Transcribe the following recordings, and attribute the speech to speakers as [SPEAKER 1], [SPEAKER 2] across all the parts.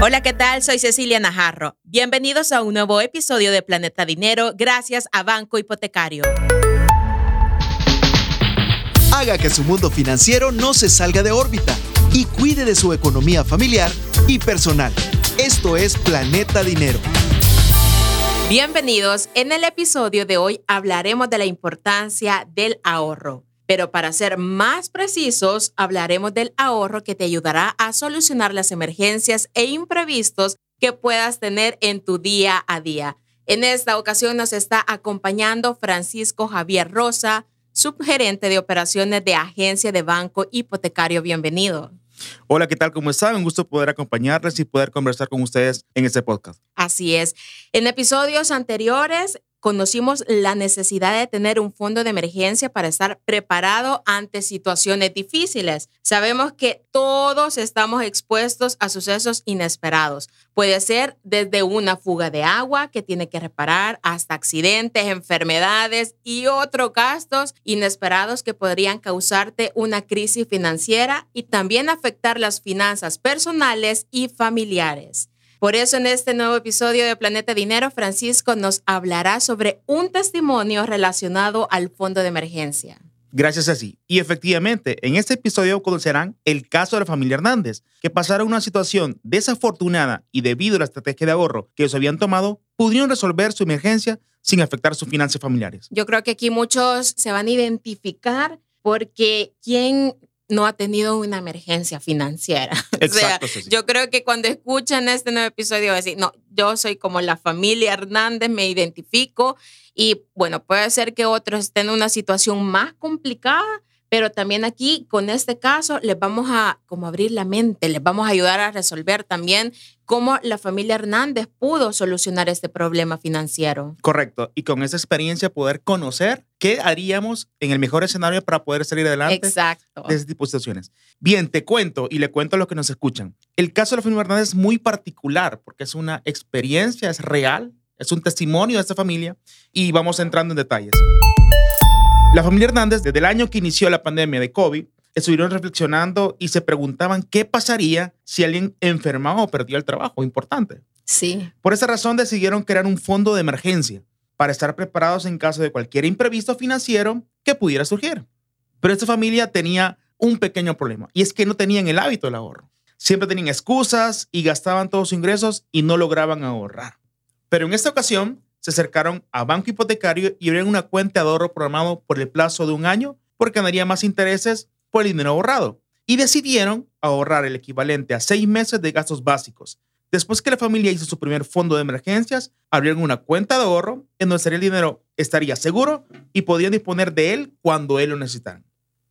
[SPEAKER 1] Hola, ¿qué tal? Soy Cecilia Najarro. Bienvenidos a un nuevo episodio de Planeta Dinero gracias a Banco Hipotecario.
[SPEAKER 2] Haga que su mundo financiero no se salga de órbita y cuide de su economía familiar y personal. Esto es Planeta Dinero.
[SPEAKER 1] Bienvenidos. En el episodio de hoy hablaremos de la importancia del ahorro. Pero para ser más precisos, hablaremos del ahorro que te ayudará a solucionar las emergencias e imprevistos que puedas tener en tu día a día. En esta ocasión nos está acompañando Francisco Javier Rosa, subgerente de operaciones de Agencia de Banco Hipotecario. Bienvenido.
[SPEAKER 3] Hola, ¿qué tal? ¿Cómo están? Un gusto poder acompañarles y poder conversar con ustedes en este podcast.
[SPEAKER 1] Así es. En episodios anteriores conocimos la necesidad de tener un fondo de emergencia para estar preparado ante situaciones difíciles. Sabemos que todos estamos expuestos a sucesos inesperados. Puede ser desde una fuga de agua que tiene que reparar hasta accidentes, enfermedades y otros gastos inesperados que podrían causarte una crisis financiera y también afectar las finanzas personales y familiares. Por eso en este nuevo episodio de Planeta Dinero, Francisco nos hablará sobre un testimonio relacionado al fondo de emergencia.
[SPEAKER 3] Gracias a sí. Y efectivamente, en este episodio conocerán el caso de la familia Hernández, que pasaron una situación desafortunada y debido a la estrategia de ahorro que ellos habían tomado, pudieron resolver su emergencia sin afectar sus finanzas familiares.
[SPEAKER 1] Yo creo que aquí muchos se van a identificar porque ¿quién no ha tenido una emergencia financiera.
[SPEAKER 3] Exacto,
[SPEAKER 1] o sea, yo creo que cuando escuchan este nuevo episodio, van a decir, no, yo soy como la familia Hernández, me identifico y bueno, puede ser que otros estén en una situación más complicada, pero también aquí, con este caso, les vamos a como abrir la mente, les vamos a ayudar a resolver también cómo la familia Hernández pudo solucionar este problema financiero.
[SPEAKER 3] Correcto. Y con esa experiencia poder conocer qué haríamos en el mejor escenario para poder salir adelante
[SPEAKER 1] Exacto.
[SPEAKER 3] de ese tipo de situaciones. Bien, te cuento y le cuento a los que nos escuchan. El caso de la familia Hernández es muy particular porque es una experiencia, es real, es un testimonio de esta familia y vamos entrando en detalles. La familia Hernández, desde el año que inició la pandemia de COVID, estuvieron reflexionando y se preguntaban qué pasaría si alguien enfermaba o perdía el trabajo. Importante.
[SPEAKER 1] Sí.
[SPEAKER 3] Por esa razón decidieron crear un fondo de emergencia para estar preparados en caso de cualquier imprevisto financiero que pudiera surgir. Pero esta familia tenía un pequeño problema y es que no tenían el hábito del ahorro. Siempre tenían excusas y gastaban todos sus ingresos y no lograban ahorrar. Pero en esta ocasión se acercaron a Banco Hipotecario y abrieron una cuenta de ahorro programado por el plazo de un año porque ganaría más intereses por el dinero ahorrado. Y decidieron ahorrar el equivalente a seis meses de gastos básicos. Después que la familia hizo su primer fondo de emergencias, abrieron una cuenta de ahorro en donde el dinero estaría seguro y podían disponer de él cuando él lo necesitaran.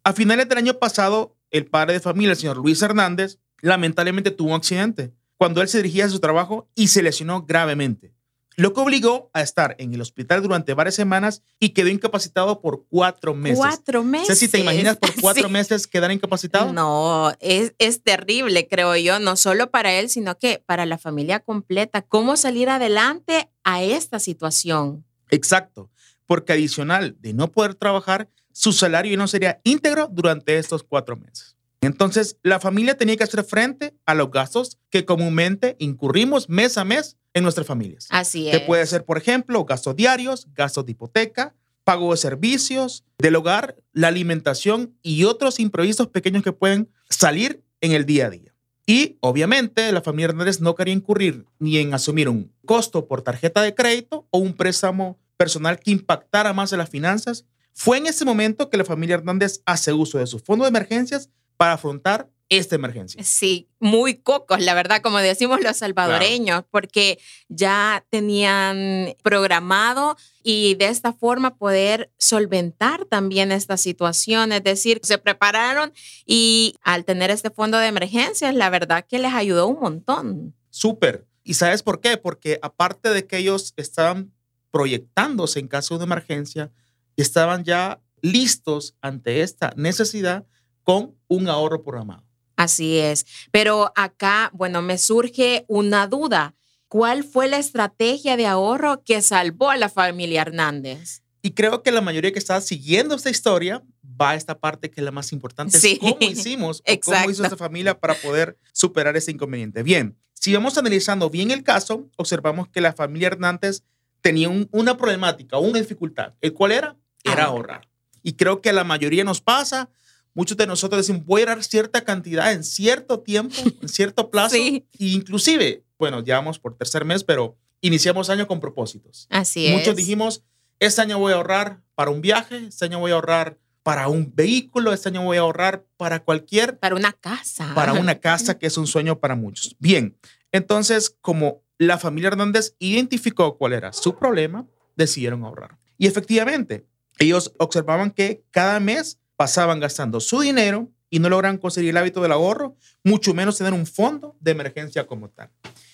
[SPEAKER 3] A finales del año pasado, el padre de familia, el señor Luis Hernández, lamentablemente tuvo un accidente cuando él se dirigía a su trabajo y se lesionó gravemente lo que obligó a estar en el hospital durante varias semanas y quedó incapacitado por cuatro meses.
[SPEAKER 1] Cuatro meses.
[SPEAKER 3] Si te imaginas por cuatro
[SPEAKER 1] Sí.
[SPEAKER 3] meses quedar incapacitado.
[SPEAKER 1] No, es, es terrible, creo yo, no solo para él, sino que para la familia completa. ¿Cómo salir adelante a esta situación?
[SPEAKER 3] Exacto, porque adicional de no poder trabajar, su salario no sería íntegro durante estos cuatro meses. Entonces, la familia tenía que hacer frente a los gastos que comúnmente incurrimos mes a mes en nuestras familias.
[SPEAKER 1] Así
[SPEAKER 3] Que
[SPEAKER 1] es.
[SPEAKER 3] puede ser, por ejemplo, gastos diarios, gastos de hipoteca, pago de servicios del hogar, la alimentación y otros imprevistos pequeños que pueden salir en el día a día. Y obviamente la familia Hernández no quería incurrir ni en asumir un costo por tarjeta de crédito o un préstamo personal que impactara más en las finanzas. Fue en ese momento que la familia Hernández hace uso de su fondo de emergencias para afrontar esta emergencia.
[SPEAKER 1] Sí, muy cocos, la verdad, como decimos los salvadoreños, porque ya tenían programado y de esta forma poder solventar también esta situación. Es decir, se prepararon y al tener este fondo de emergencias, la verdad que les ayudó un montón.
[SPEAKER 3] Súper. ¿Y sabes por qué? Porque aparte de que ellos estaban proyectándose en caso de emergencia, estaban ya listos ante esta necesidad con un ahorro programado.
[SPEAKER 1] Así es. Pero acá, bueno, me surge una duda. ¿Cuál fue la estrategia de ahorro que salvó a la familia Hernández?
[SPEAKER 3] Y creo que la mayoría que está siguiendo esta historia va a esta parte que es la más importante. es
[SPEAKER 1] Sí.
[SPEAKER 3] ¿Cómo hicimos o cómo hizo esta familia para poder superar ese inconveniente? Bien, Si vamos analizando bien el caso, observamos que la familia Hernández tenía una problemática, una dificultad. ¿El cuál era? Era ahorrar. Y creo que a la mayoría nos pasa. Muchos de nosotros decimos, voy a ahorrar cierta cantidad en cierto tiempo, en cierto plazo. sí. E inclusive, bueno, ya vamos por tercer mes, pero iniciamos año con propósitos.
[SPEAKER 1] Así
[SPEAKER 3] es. Muchos dijimos, este año voy a ahorrar para un viaje, este año voy a ahorrar para un vehículo, este año voy a ahorrar para cualquier...
[SPEAKER 1] Para una casa.
[SPEAKER 3] Para una casa, que es un sueño para muchos. Bien, entonces, como la familia Hernández identificó cuál era su problema, decidieron ahorrar. Y efectivamente, ellos observaban que cada mes pasaban gastando su dinero y no logran conseguir el hábito del ahorro, mucho menos tener un fondo de emergencia como tal.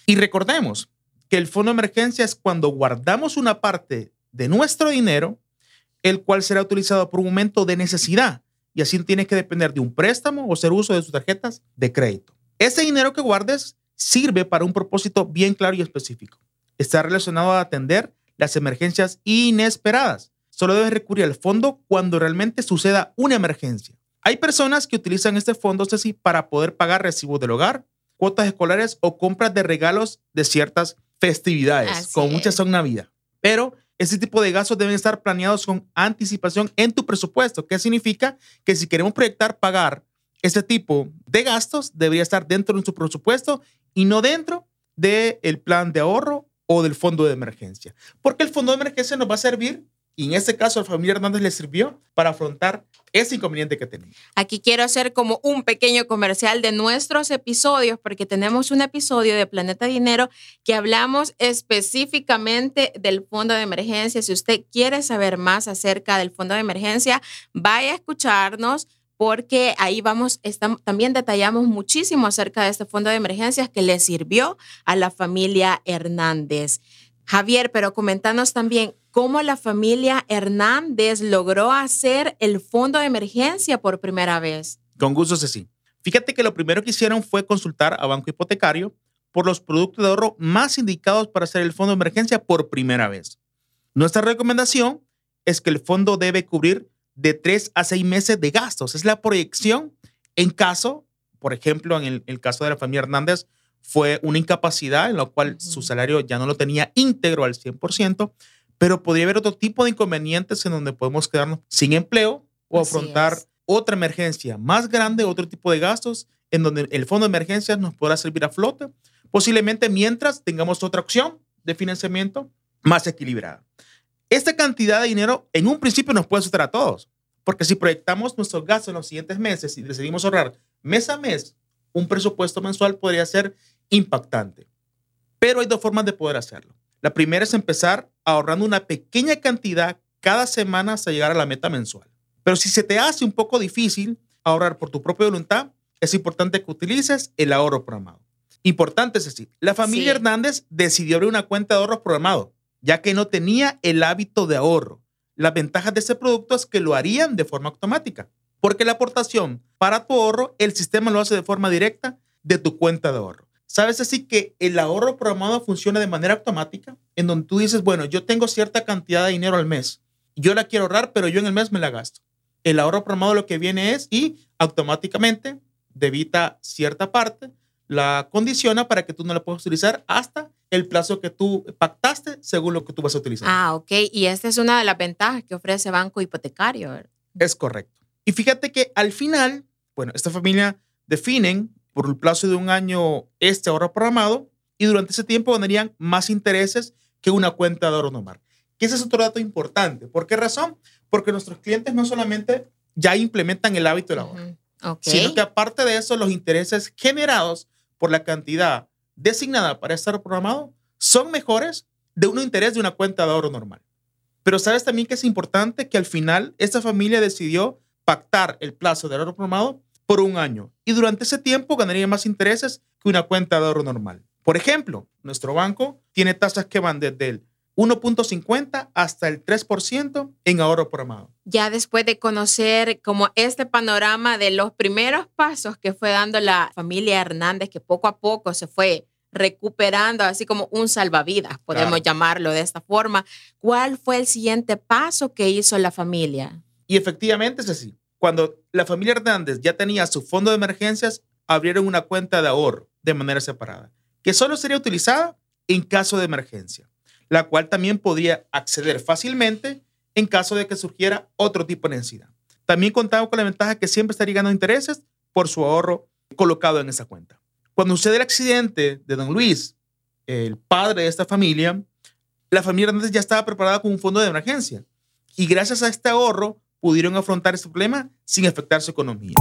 [SPEAKER 3] Y recordemos que el fondo de emergencia es cuando guardamos una parte de nuestro dinero, el cual será utilizado por un momento de necesidad y así tienes que depender de un préstamo o hacer uso de sus tarjetas de crédito. Ese dinero que guardes sirve para un propósito bien claro y específico. Está relacionado a atender las emergencias inesperadas. Solo debes recurrir al fondo cuando realmente suceda una emergencia. Hay personas que utilizan este fondo, Ceci, para poder pagar recibos del hogar, cuotas escolares o compras de regalos de ciertas festividades, como muchas son Navidad. Pero ese tipo de gastos deben estar planeados con anticipación en tu presupuesto. ¿Qué significa? Que si queremos proyectar pagar ese tipo de gastos, debería estar dentro de nuestro presupuesto y no dentro del plan de ahorro o del fondo de emergencia. Porque el fondo de emergencia nos va a servir y en este caso, a la familia Hernández le sirvió para afrontar ese inconveniente que tenía.
[SPEAKER 1] Aquí quiero hacer como un pequeño comercial de nuestros episodios, porque tenemos un episodio de Planeta Dinero que hablamos específicamente del fondo de emergencia. Si usted quiere saber más acerca del fondo de emergencia, vaya a escucharnos porque ahí vamos, también detallamos muchísimo acerca de este fondo de emergencias que le sirvió a la familia Hernández. Javier, pero comentanos también cómo la familia Hernández logró hacer el fondo de emergencia por primera vez.
[SPEAKER 3] Con gusto, Ceci. Fíjate que lo primero que hicieron fue consultar a Banco Hipotecario por los productos de ahorro más indicados para hacer el fondo de emergencia por primera vez. Nuestra recomendación es que el fondo debe cubrir de tres a seis meses de gastos. Es la proyección en caso, por ejemplo, en el, caso de la familia Hernández, fue una incapacidad en la cual su salario ya no lo tenía íntegro al 100%, pero podría haber otro tipo de inconvenientes en donde podemos quedarnos sin empleo o afrontar otra emergencia más grande, otro tipo de gastos en donde el fondo de emergencias nos podrá servir a flote, posiblemente mientras tengamos otra opción de financiamiento más equilibrada. Esta cantidad de dinero en un principio nos puede asustar a todos, porque si proyectamos nuestros gastos en los siguientes meses y decidimos ahorrar mes a mes, un presupuesto mensual podría ser impactante. Pero hay dos formas de poder hacerlo. La primera es empezar ahorrando una pequeña cantidad cada semana hasta llegar a la meta mensual. Pero si se te hace un poco difícil ahorrar por tu propia voluntad, es importante que utilices el ahorro programado. Importante es decir, la familia Hernández decidió abrir una cuenta de ahorro programado ya que no tenía el hábito de ahorro. Las ventajas de ese producto es que lo harían de forma automática, porque la aportación para tu ahorro, el sistema lo hace de forma directa de tu cuenta de ahorro. ¿Sabes así que el ahorro programado funciona de manera automática? En donde tú dices, bueno, yo tengo cierta cantidad de dinero al mes, yo la quiero ahorrar, pero yo en el mes me la gasto. El ahorro programado lo que viene es y automáticamente debita cierta parte, la condiciona para que tú no la puedas utilizar hasta el plazo que tú pactaste según lo que tú vas a utilizar.
[SPEAKER 1] Ah, ok. Y esta es una de las ventajas que ofrece Banco Hipotecario.
[SPEAKER 3] Es correcto. Y fíjate que al final, bueno, esta familia definen por el plazo de un año este ahorro programado y durante ese tiempo ganarían más intereses que una cuenta de ahorro normal. Que ese es otro dato importante. ¿Por qué razón? Porque nuestros clientes no solamente ya implementan el hábito del ahorro, sino que aparte de eso, los intereses generados por la cantidad designada para estar programado son mejores de un interés de una cuenta de ahorro normal. Pero sabes también que es importante que al final esta familia decidió pactar el plazo de ahorro programado por un año y durante ese tiempo ganaría más intereses que una cuenta de ahorro normal. Por ejemplo, nuestro banco tiene tasas que van desde el 1.50 hasta el 3% en ahorro programado.
[SPEAKER 1] Ya después de conocer como este panorama de los primeros pasos que fue dando la familia Hernández, que poco a poco se fue recuperando, así como un salvavidas, podemos llamarlo de esta forma, ¿cuál fue el siguiente paso que hizo la familia?
[SPEAKER 3] Y efectivamente es así. Cuando la familia Hernández ya tenía su fondo de emergencias, abrieron una cuenta de ahorro de manera separada. que solo sería utilizada en caso de emergencia, la cual también podría acceder fácilmente en caso de que surgiera otro tipo de necesidad. También contaba con la ventaja que siempre estaría ganando intereses por su ahorro colocado en esa cuenta. Cuando sucede el accidente de don Luis, el padre de esta familia, la familia Hernández ya estaba preparada con un fondo de emergencia y gracias a este ahorro pudieron afrontar este problema sin afectar su economía.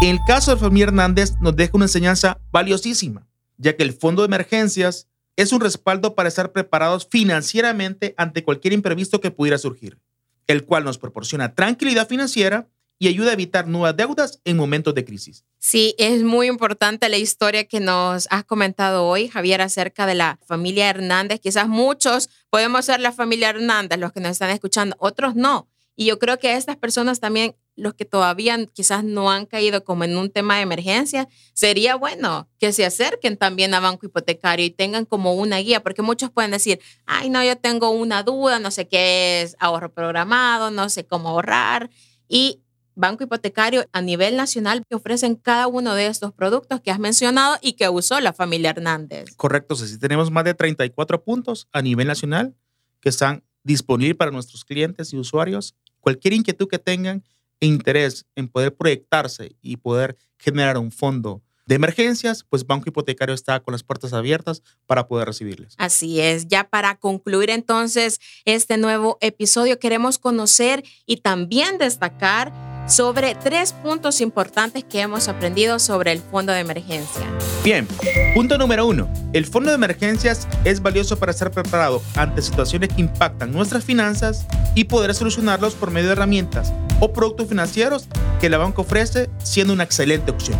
[SPEAKER 3] El caso de familia Hernández nos deja una enseñanza valiosísima, ya que el fondo de emergencias es un respaldo para estar preparados financieramente ante cualquier imprevisto que pudiera surgir, el cual nos proporciona tranquilidad financiera y ayuda a evitar nuevas deudas en momentos de crisis.
[SPEAKER 1] Sí, es muy importante la historia que nos has comentado hoy, Javier, acerca de la familia Hernández. Quizás muchos podemos ser la familia Hernández, los que nos están escuchando, otros no. Y yo creo que estas personas también, los que todavía quizás no han caído como en un tema de emergencia, sería bueno que se acerquen también a Banco Hipotecario y tengan como una guía, porque muchos pueden decir, ay, no, yo tengo una duda, no sé qué es ahorro programado, no sé cómo ahorrar. Y Banco Hipotecario a nivel nacional que ofrecen cada uno de estos productos que has mencionado y que usó la familia Hernández.
[SPEAKER 3] Correcto, sí, tenemos más de 34 puntos a nivel nacional que están disponibles para nuestros clientes y usuarios cualquier inquietud que tengan e interés en poder proyectarse y poder generar un fondo de emergencias, pues Banco Hipotecario está con las puertas abiertas para poder recibirles.
[SPEAKER 1] Así es, ya para concluir entonces este nuevo episodio, queremos conocer y también destacar sobre tres puntos importantes que hemos aprendido sobre el fondo de emergencia.
[SPEAKER 3] Bien, punto número uno. El fondo de emergencias es valioso para estar preparado ante situaciones que impactan nuestras finanzas y poder solucionarlos por medio de herramientas o productos financieros que la banca ofrece, siendo una excelente opción.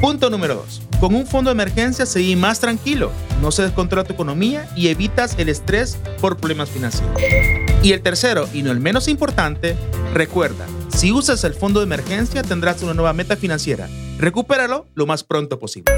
[SPEAKER 3] Punto número dos. Con un fondo de emergencia seguís más tranquilo, no se descontrola tu economía y evitas el estrés por problemas financieros. Y el tercero, y no el menos importante, recuerda, si usas el fondo de emergencia tendrás una nueva meta financiera. Recupéralo lo más pronto posible.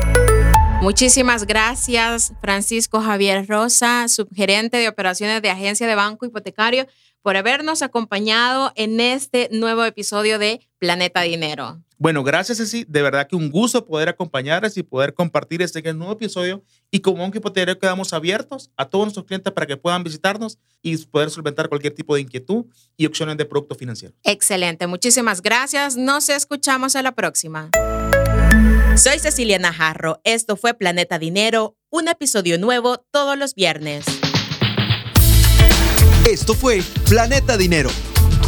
[SPEAKER 1] Muchísimas gracias, Francisco Javier Rosa, subgerente de operaciones de Agencia de Banco Hipotecario, por habernos acompañado en este nuevo episodio de Planeta Dinero.
[SPEAKER 3] Bueno, gracias, Ceci. De verdad que un gusto poder acompañarles y poder compartir este nuevo episodio. Y como un hipotecario quedamos abiertos a todos nuestros clientes para que puedan visitarnos y poder solventar cualquier tipo de inquietud y opciones de producto financiero.
[SPEAKER 1] Excelente. Muchísimas gracias. Nos escuchamos a la próxima. Soy Cecilia Najarro. Esto fue Planeta Dinero, un episodio nuevo todos los viernes.
[SPEAKER 2] Esto fue Planeta Dinero,